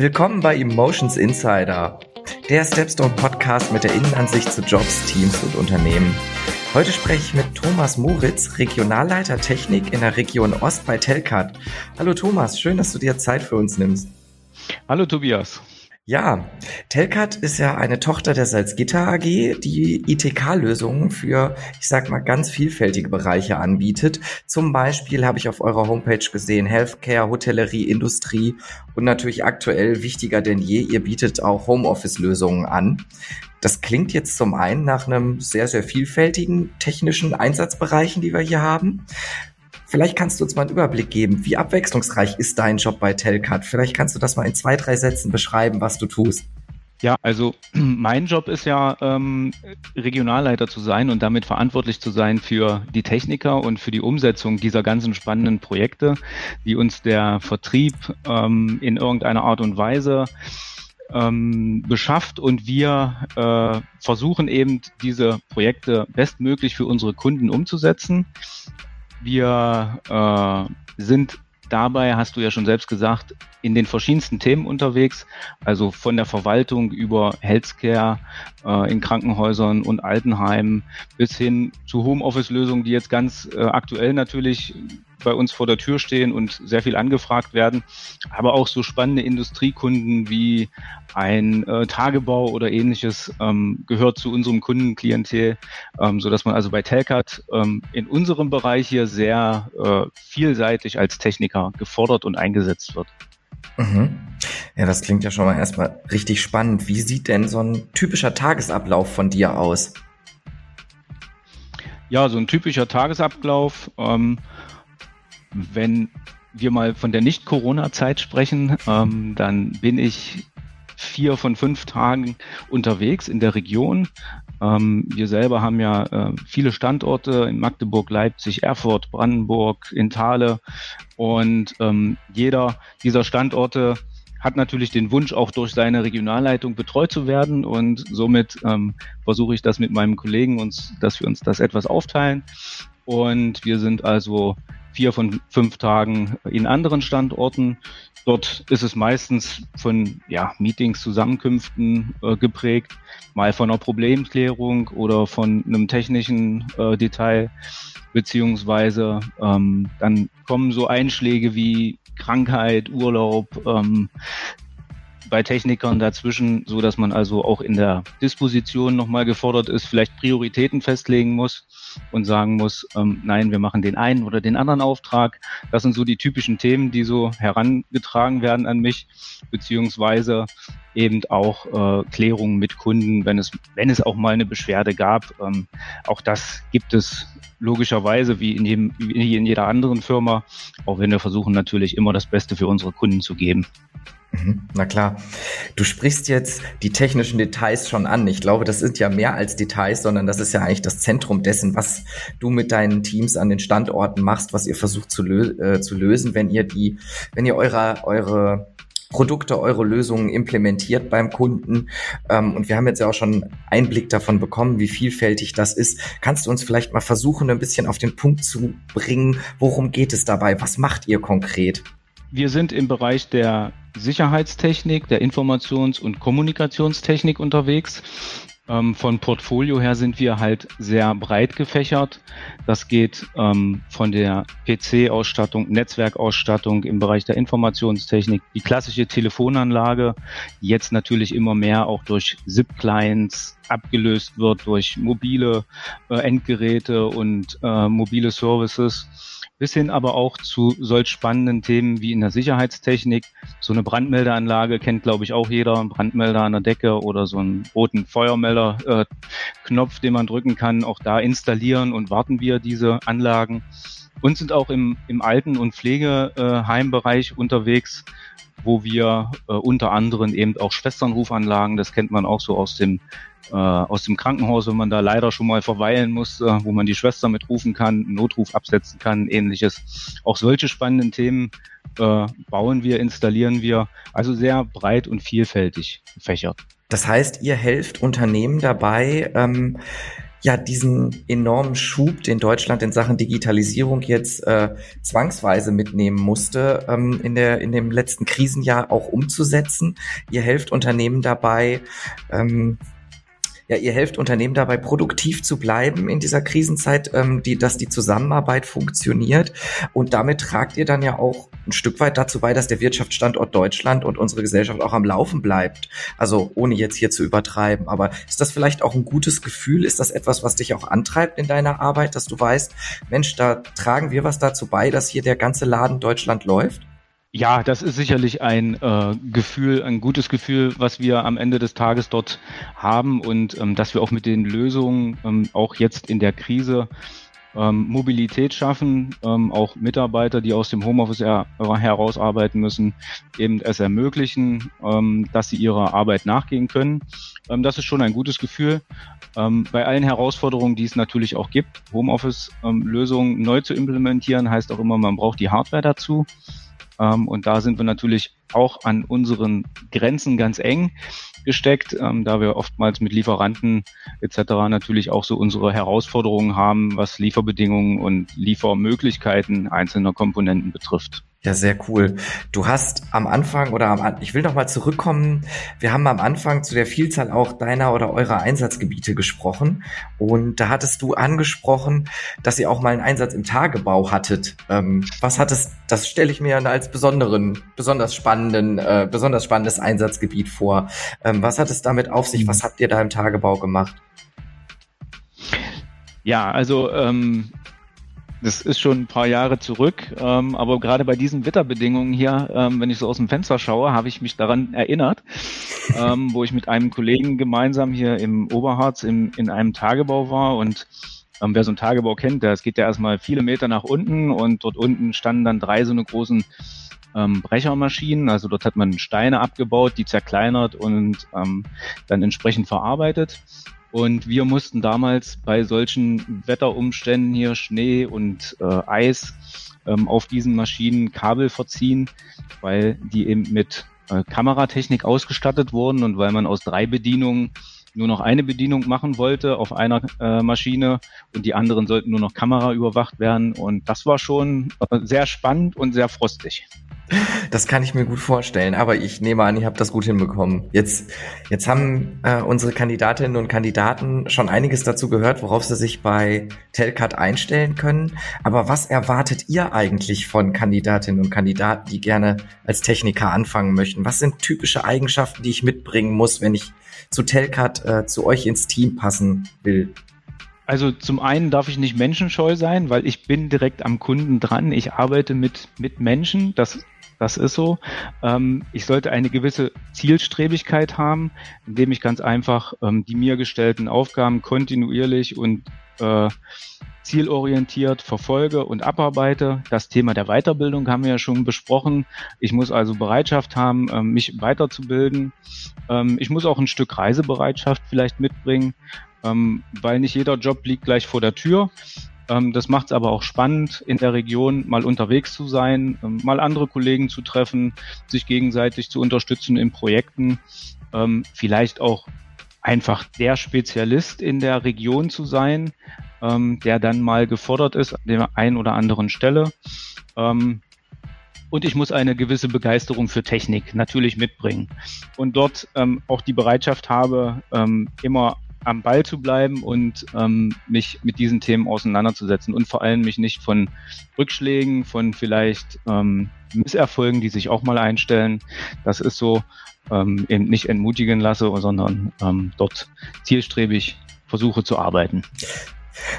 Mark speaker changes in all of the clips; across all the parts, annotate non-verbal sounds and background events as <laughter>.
Speaker 1: Willkommen bei Emotions Insider, der Stepstone Podcast mit der Innenansicht zu Jobs, Teams und Unternehmen. Heute spreche ich mit Thomas Moritz, Regionalleiter Technik in der Region Ost bei Telcat. Hallo Thomas, schön, dass du dir Zeit für uns nimmst.
Speaker 2: Hallo Tobias.
Speaker 1: Ja, Telcat ist ja eine Tochter der Salzgitter AG, die ITK-Lösungen für, ich sag mal, ganz vielfältige Bereiche anbietet. Zum Beispiel habe ich auf eurer Homepage gesehen, Healthcare, Hotellerie, Industrie und natürlich aktuell wichtiger denn je, ihr bietet auch Homeoffice-Lösungen an. Das klingt jetzt zum einen nach einem sehr, sehr vielfältigen technischen Einsatzbereichen, die wir hier haben. Vielleicht kannst du uns mal einen Überblick geben, wie abwechslungsreich ist dein Job bei Telcat? Vielleicht kannst du das mal in zwei, drei Sätzen beschreiben, was du tust.
Speaker 2: Ja, also <clears throat> mein Job ist ja, ähm, Regionalleiter zu sein und damit verantwortlich zu sein für die Techniker und für die Umsetzung dieser ganzen spannenden Projekte, die uns der Vertrieb ähm, in irgendeiner Art und Weise ähm, beschafft und wir äh, versuchen eben diese Projekte bestmöglich für unsere Kunden umzusetzen. Wir äh, sind dabei, hast du ja schon selbst gesagt, in den verschiedensten Themen unterwegs, also von der Verwaltung über Healthcare äh, in Krankenhäusern und Altenheimen bis hin zu Homeoffice-Lösungen, die jetzt ganz äh, aktuell natürlich bei uns vor der Tür stehen und sehr viel angefragt werden, aber auch so spannende Industriekunden wie ein äh, Tagebau oder ähnliches ähm, gehört zu unserem Kundenklientel, ähm, so dass man also bei Telcat ähm, in unserem Bereich hier sehr äh, vielseitig als Techniker gefordert und eingesetzt wird.
Speaker 1: Mhm. Ja, das klingt ja schon mal erstmal richtig spannend. Wie sieht denn so ein typischer Tagesablauf von dir aus?
Speaker 2: Ja, so ein typischer Tagesablauf. Ähm, wenn wir mal von der Nicht-Corona-Zeit sprechen, ähm, dann bin ich vier von fünf Tagen unterwegs in der Region. Ähm, wir selber haben ja äh, viele Standorte in Magdeburg, Leipzig, Erfurt, Brandenburg, in Thale. Und ähm, jeder dieser Standorte hat natürlich den Wunsch, auch durch seine Regionalleitung betreut zu werden. Und somit ähm, versuche ich das mit meinem Kollegen uns, dass wir uns das etwas aufteilen. Und wir sind also vier von fünf Tagen in anderen Standorten. Dort ist es meistens von ja, Meetings, Zusammenkünften äh, geprägt, mal von einer Problemklärung oder von einem technischen äh, Detail, beziehungsweise ähm, dann kommen so Einschläge wie Krankheit, Urlaub, ähm, bei Technikern dazwischen, so dass man also auch in der Disposition nochmal gefordert ist, vielleicht Prioritäten festlegen muss und sagen muss, ähm, nein, wir machen den einen oder den anderen Auftrag. Das sind so die typischen Themen, die so herangetragen werden an mich, beziehungsweise eben auch äh, Klärungen mit Kunden, wenn es, wenn es auch mal eine Beschwerde gab. Ähm, auch das gibt es logischerweise wie in, jedem, wie in jeder anderen Firma, auch wenn wir versuchen natürlich immer das Beste für unsere Kunden zu geben.
Speaker 1: Mhm. Na klar. Du sprichst jetzt die technischen Details schon an. Ich glaube, das sind ja mehr als Details, sondern das ist ja eigentlich das Zentrum dessen, was du mit deinen Teams an den Standorten machst, was ihr versucht zu, lö äh, zu lösen, wenn ihr die, wenn ihr eure, eure Produkte, eure Lösungen implementiert beim Kunden. Ähm, und wir haben jetzt ja auch schon Einblick davon bekommen, wie vielfältig das ist. Kannst du uns vielleicht mal versuchen, ein bisschen auf den Punkt zu bringen, worum geht es dabei? Was macht ihr konkret?
Speaker 2: Wir sind im Bereich der Sicherheitstechnik, der Informations- und Kommunikationstechnik unterwegs. Ähm, von Portfolio her sind wir halt sehr breit gefächert. Das geht ähm, von der PC-Ausstattung, Netzwerkausstattung im Bereich der Informationstechnik, die klassische Telefonanlage, jetzt natürlich immer mehr auch durch SIP-Clients abgelöst wird, durch mobile äh, Endgeräte und äh, mobile Services bis hin aber auch zu solch spannenden Themen wie in der Sicherheitstechnik. So eine Brandmeldeanlage kennt, glaube ich, auch jeder. Ein Brandmelder an der Decke oder so einen roten Feuermelder-Knopf, äh, den man drücken kann. Auch da installieren und warten wir diese Anlagen. Und sind auch im, im Alten- und Pflegeheimbereich unterwegs, wo wir äh, unter anderem eben auch Schwesternrufanlagen, das kennt man auch so aus dem äh, aus dem Krankenhaus, wenn man da leider schon mal verweilen muss, äh, wo man die Schwester mitrufen kann, einen Notruf absetzen kann, ähnliches. Auch solche spannenden Themen äh, bauen wir, installieren wir, also sehr breit und vielfältig gefächert.
Speaker 1: Das heißt, ihr helft Unternehmen dabei, ähm, ja diesen enormen Schub, den Deutschland in Sachen Digitalisierung jetzt äh, zwangsweise mitnehmen musste, ähm, in der in dem letzten Krisenjahr auch umzusetzen. Ihr helft Unternehmen dabei. Ähm, ja, ihr helft Unternehmen dabei, produktiv zu bleiben in dieser Krisenzeit, ähm, die, dass die Zusammenarbeit funktioniert. Und damit tragt ihr dann ja auch ein Stück weit dazu bei, dass der Wirtschaftsstandort Deutschland und unsere Gesellschaft auch am Laufen bleibt. Also ohne jetzt hier zu übertreiben. Aber ist das vielleicht auch ein gutes Gefühl? Ist das etwas, was dich auch antreibt in deiner Arbeit, dass du weißt, Mensch, da tragen wir was dazu bei, dass hier der ganze Laden Deutschland läuft?
Speaker 2: Ja, das ist sicherlich ein äh, Gefühl, ein gutes Gefühl, was wir am Ende des Tages dort haben und ähm, dass wir auch mit den Lösungen ähm, auch jetzt in der Krise ähm, Mobilität schaffen, ähm, auch Mitarbeiter, die aus dem Homeoffice her herausarbeiten müssen, eben es ermöglichen, ähm, dass sie ihrer Arbeit nachgehen können. Ähm, das ist schon ein gutes Gefühl. Ähm, bei allen Herausforderungen, die es natürlich auch gibt, Homeoffice-Lösungen neu zu implementieren, heißt auch immer, man braucht die Hardware dazu. Ähm, und da sind wir natürlich auch an unseren Grenzen ganz eng gesteckt, ähm, da wir oftmals mit Lieferanten etc. natürlich auch so unsere Herausforderungen haben, was Lieferbedingungen und Liefermöglichkeiten einzelner Komponenten betrifft.
Speaker 1: Ja, sehr cool. Du hast am Anfang oder am, ich will noch mal zurückkommen. Wir haben am Anfang zu der Vielzahl auch deiner oder eurer Einsatzgebiete gesprochen und da hattest du angesprochen, dass ihr auch mal einen Einsatz im Tagebau hattet. Ähm, was hattest? Das stelle ich mir als besonderen, besonders spannenden, äh, besonders spannendes Einsatzgebiet vor. Ähm, was hat es damit auf sich? Was habt ihr da im Tagebau gemacht?
Speaker 2: Ja, also ähm, das ist schon ein paar Jahre zurück, ähm, aber gerade bei diesen Wetterbedingungen hier, ähm, wenn ich so aus dem Fenster schaue, habe ich mich daran erinnert, ähm, wo ich mit einem Kollegen gemeinsam hier im Oberharz im, in einem Tagebau war und ähm, wer so einen Tagebau kennt, das geht ja erstmal viele Meter nach unten und dort unten standen dann drei so eine großen ähm, Brechermaschinen. Also dort hat man Steine abgebaut, die zerkleinert und ähm, dann entsprechend verarbeitet. Und wir mussten damals bei solchen Wetterumständen hier Schnee und äh, Eis ähm, auf diesen Maschinen Kabel verziehen, weil die eben mit äh, Kameratechnik ausgestattet wurden und weil man aus drei Bedienungen nur noch eine Bedienung machen wollte auf einer äh, Maschine und die anderen sollten nur noch Kamera überwacht werden. Und das war schon äh, sehr spannend und sehr frostig.
Speaker 1: Das kann ich mir gut vorstellen, aber ich nehme an, ihr habt das gut hinbekommen. Jetzt, jetzt haben äh, unsere Kandidatinnen und Kandidaten schon einiges dazu gehört, worauf sie sich bei Telcat einstellen können. Aber was erwartet ihr eigentlich von Kandidatinnen und Kandidaten, die gerne als Techniker anfangen möchten? Was sind typische Eigenschaften, die ich mitbringen muss, wenn ich zu Telcat, äh, zu euch ins Team passen will?
Speaker 2: Also zum einen darf ich nicht menschenscheu sein, weil ich bin direkt am Kunden dran. Ich arbeite mit, mit Menschen. Das das ist so. Ähm, ich sollte eine gewisse Zielstrebigkeit haben, indem ich ganz einfach ähm, die mir gestellten Aufgaben kontinuierlich und äh, zielorientiert verfolge und abarbeite. Das Thema der Weiterbildung haben wir ja schon besprochen. Ich muss also Bereitschaft haben, ähm, mich weiterzubilden. Ich muss auch ein Stück Reisebereitschaft vielleicht mitbringen, weil nicht jeder Job liegt gleich vor der Tür. Ähm, das macht es aber auch spannend, in der Region mal unterwegs zu sein, ähm, mal andere Kollegen zu treffen, sich gegenseitig zu unterstützen in Projekten, ähm, vielleicht auch einfach der Spezialist in der Region zu sein, der dann mal gefordert ist an der einen oder anderen Stelle. Und ich muss eine gewisse Begeisterung für Technik natürlich mitbringen. Und dort auch die Bereitschaft habe, immer am Ball zu bleiben und ähm, mich mit diesen Themen auseinanderzusetzen und vor allem mich nicht von Rückschlägen, von vielleicht ähm, Misserfolgen, die sich auch mal einstellen, das ist so, ähm, eben nicht entmutigen lasse, sondern ähm, dort zielstrebig versuche zu arbeiten.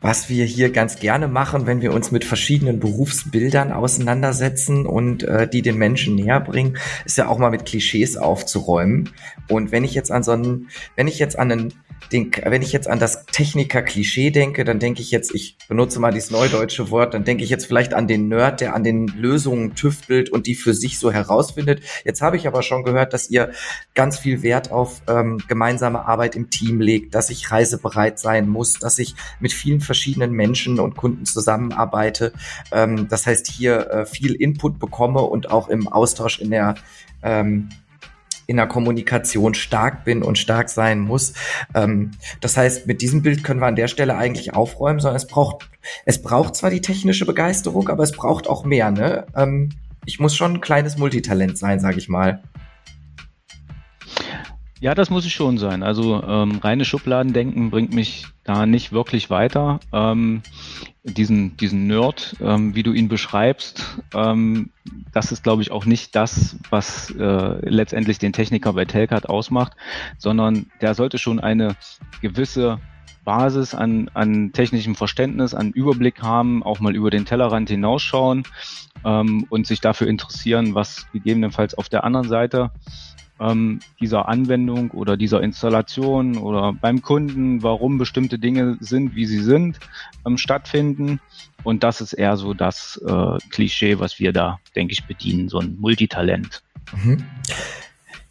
Speaker 1: Was wir hier ganz gerne machen, wenn wir uns mit verschiedenen Berufsbildern auseinandersetzen und äh, die den Menschen näher bringen, ist ja auch mal mit Klischees aufzuräumen. Und wenn ich jetzt an so einen, wenn ich jetzt an einen den, wenn ich jetzt an das Techniker-Klischee denke, dann denke ich jetzt, ich benutze mal dieses neudeutsche Wort, dann denke ich jetzt vielleicht an den Nerd, der an den Lösungen tüftelt und die für sich so herausfindet. Jetzt habe ich aber schon gehört, dass ihr ganz viel Wert auf ähm, gemeinsame Arbeit im Team legt, dass ich reisebereit sein muss, dass ich mit vielen verschiedenen Menschen und Kunden zusammenarbeite. Ähm, das heißt, hier äh, viel Input bekomme und auch im Austausch in der ähm, in der Kommunikation stark bin und stark sein muss. Ähm, das heißt, mit diesem Bild können wir an der Stelle eigentlich aufräumen, sondern es braucht, es braucht zwar die technische Begeisterung, aber es braucht auch mehr. Ne? Ähm, ich muss schon ein kleines Multitalent sein, sage ich mal.
Speaker 2: Ja, das muss ich schon sein. Also ähm, reine Schubladendenken bringt mich da nicht wirklich weiter. Ähm, diesen, diesen Nerd, ähm, wie du ihn beschreibst, ähm, das ist, glaube ich, auch nicht das, was äh, letztendlich den Techniker bei Telcat ausmacht, sondern der sollte schon eine gewisse Basis an, an technischem Verständnis, an Überblick haben, auch mal über den Tellerrand hinausschauen ähm, und sich dafür interessieren, was gegebenenfalls auf der anderen Seite ähm, dieser Anwendung oder dieser Installation oder beim Kunden, warum bestimmte Dinge sind, wie sie sind, ähm, stattfinden. Und das ist eher so das äh, Klischee, was wir da, denke ich, bedienen, so ein Multitalent. Mhm.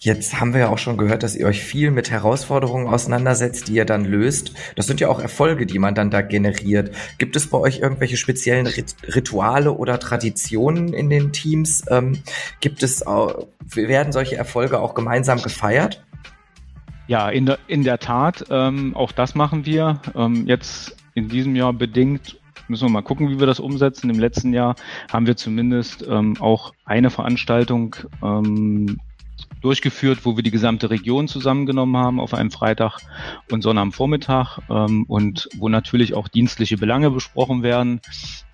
Speaker 1: Jetzt haben wir ja auch schon gehört, dass ihr euch viel mit Herausforderungen auseinandersetzt, die ihr dann löst. Das sind ja auch Erfolge, die man dann da generiert. Gibt es bei euch irgendwelche speziellen Rituale oder Traditionen in den Teams? Ähm, gibt es, auch, werden solche Erfolge auch gemeinsam gefeiert?
Speaker 2: Ja, in der, in der Tat. Ähm, auch das machen wir. Ähm, jetzt in diesem Jahr bedingt müssen wir mal gucken, wie wir das umsetzen. Im letzten Jahr haben wir zumindest ähm, auch eine Veranstaltung ähm, durchgeführt, wo wir die gesamte Region zusammengenommen haben auf einem Freitag und Sonnabendvormittag ähm, und wo natürlich auch dienstliche Belange besprochen werden,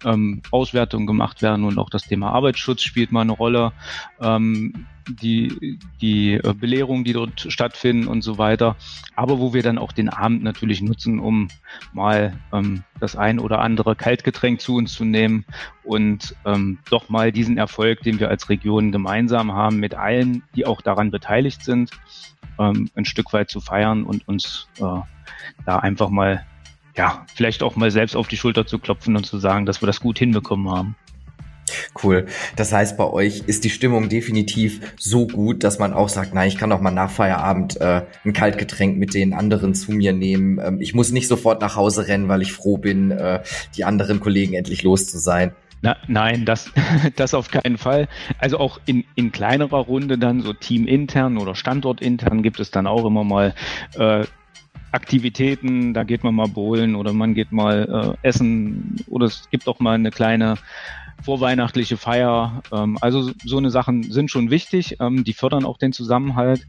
Speaker 2: ähm, Auswertungen gemacht werden und auch das Thema Arbeitsschutz spielt mal eine Rolle. Ähm, die, die äh, Belehrungen, die dort stattfinden und so weiter. Aber wo wir dann auch den Abend natürlich nutzen, um mal ähm, das ein oder andere Kaltgetränk zu uns zu nehmen und ähm, doch mal diesen Erfolg, den wir als Region gemeinsam haben, mit allen, die auch daran beteiligt sind, ähm, ein Stück weit zu feiern und uns äh, da einfach mal, ja, vielleicht auch mal selbst auf die Schulter zu klopfen und zu sagen, dass wir das gut hinbekommen haben.
Speaker 1: Cool. Das heißt, bei euch ist die Stimmung definitiv so gut, dass man auch sagt, nein, ich kann auch mal nach Feierabend äh, ein Kaltgetränk mit den anderen zu mir nehmen. Ähm, ich muss nicht sofort nach Hause rennen, weil ich froh bin, äh, die anderen Kollegen endlich los zu sein.
Speaker 2: Na, nein, das, <laughs> das auf keinen Fall. Also auch in, in kleinerer Runde dann, so teamintern oder standortintern gibt es dann auch immer mal äh, Aktivitäten, da geht man mal bowlen oder man geht mal äh, essen oder es gibt auch mal eine kleine vorweihnachtliche Feier. Ähm, also so eine Sachen sind schon wichtig, ähm, die fördern auch den Zusammenhalt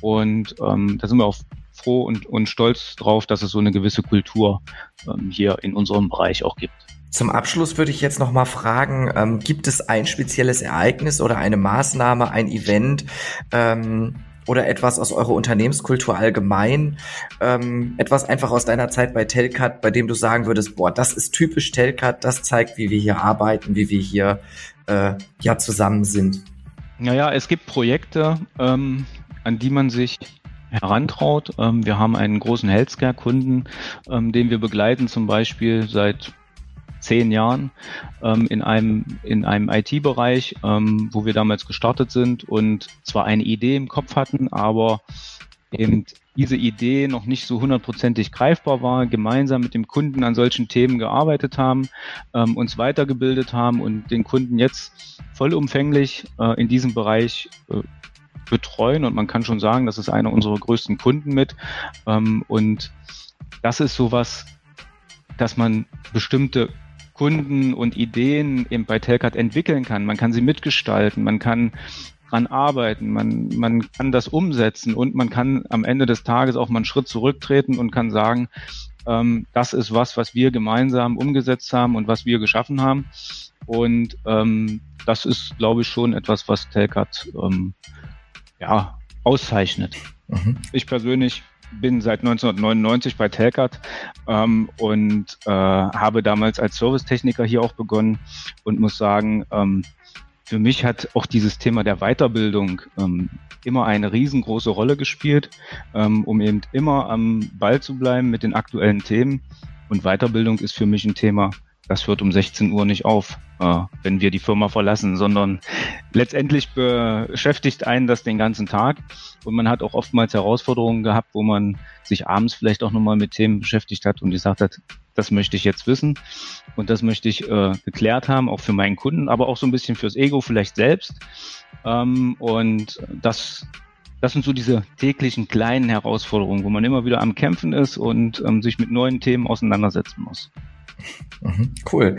Speaker 2: und ähm, da sind wir auch froh und, und stolz drauf, dass es so eine gewisse Kultur ähm, hier in unserem Bereich auch gibt.
Speaker 1: Zum Abschluss würde ich jetzt noch mal fragen, ähm, gibt es ein spezielles Ereignis oder eine Maßnahme, ein Event, ähm, oder etwas aus eurer Unternehmenskultur allgemein, ähm, etwas einfach aus deiner Zeit bei Telcat, bei dem du sagen würdest, boah, das ist typisch Telcat, das zeigt, wie wir hier arbeiten, wie wir hier äh, ja zusammen sind.
Speaker 2: Naja, es gibt Projekte, ähm, an die man sich herantraut. Ähm, wir haben einen großen Healthcare-Kunden, ähm, den wir begleiten, zum Beispiel seit zehn Jahren ähm, in einem, in einem IT-Bereich, ähm, wo wir damals gestartet sind und zwar eine Idee im Kopf hatten, aber eben diese Idee noch nicht so hundertprozentig greifbar war, gemeinsam mit dem Kunden an solchen Themen gearbeitet haben, ähm, uns weitergebildet haben und den Kunden jetzt vollumfänglich äh, in diesem Bereich äh, betreuen. Und man kann schon sagen, das ist einer unserer größten Kunden mit. Ähm, und das ist sowas, dass man bestimmte Kunden und Ideen eben bei Telcat entwickeln kann. Man kann sie mitgestalten, man kann dran arbeiten, man, man kann das umsetzen und man kann am Ende des Tages auch mal einen Schritt zurücktreten und kann sagen, ähm, das ist was, was wir gemeinsam umgesetzt haben und was wir geschaffen haben. Und ähm, das ist, glaube ich, schon etwas, was Telcat ähm, ja, auszeichnet. Mhm. Ich persönlich bin seit 1999 bei Telcat ähm, und äh, habe damals als Servicetechniker hier auch begonnen und muss sagen, ähm, für mich hat auch dieses Thema der Weiterbildung ähm, immer eine riesengroße Rolle gespielt, ähm, um eben immer am Ball zu bleiben mit den aktuellen Themen. Und Weiterbildung ist für mich ein Thema, das hört um 16 Uhr nicht auf, äh, wenn wir die Firma verlassen, sondern letztendlich beschäftigt einen das den ganzen Tag. Und man hat auch oftmals Herausforderungen gehabt, wo man sich abends vielleicht auch nochmal mit Themen beschäftigt hat und gesagt hat, das möchte ich jetzt wissen und das möchte ich äh, geklärt haben, auch für meinen Kunden, aber auch so ein bisschen fürs Ego vielleicht selbst. Ähm, und das das sind so diese täglichen kleinen Herausforderungen, wo man immer wieder am Kämpfen ist und ähm, sich mit neuen Themen auseinandersetzen muss.
Speaker 1: Mhm, cool.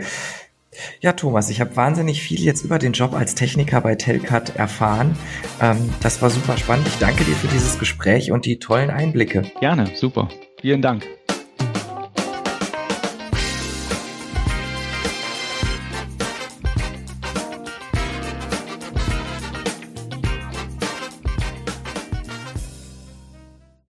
Speaker 1: Ja, Thomas, ich habe wahnsinnig viel jetzt über den Job als Techniker bei Telcat erfahren. Ähm, das war super spannend. Ich danke dir für dieses Gespräch und die tollen Einblicke.
Speaker 2: Gerne, super. Vielen Dank.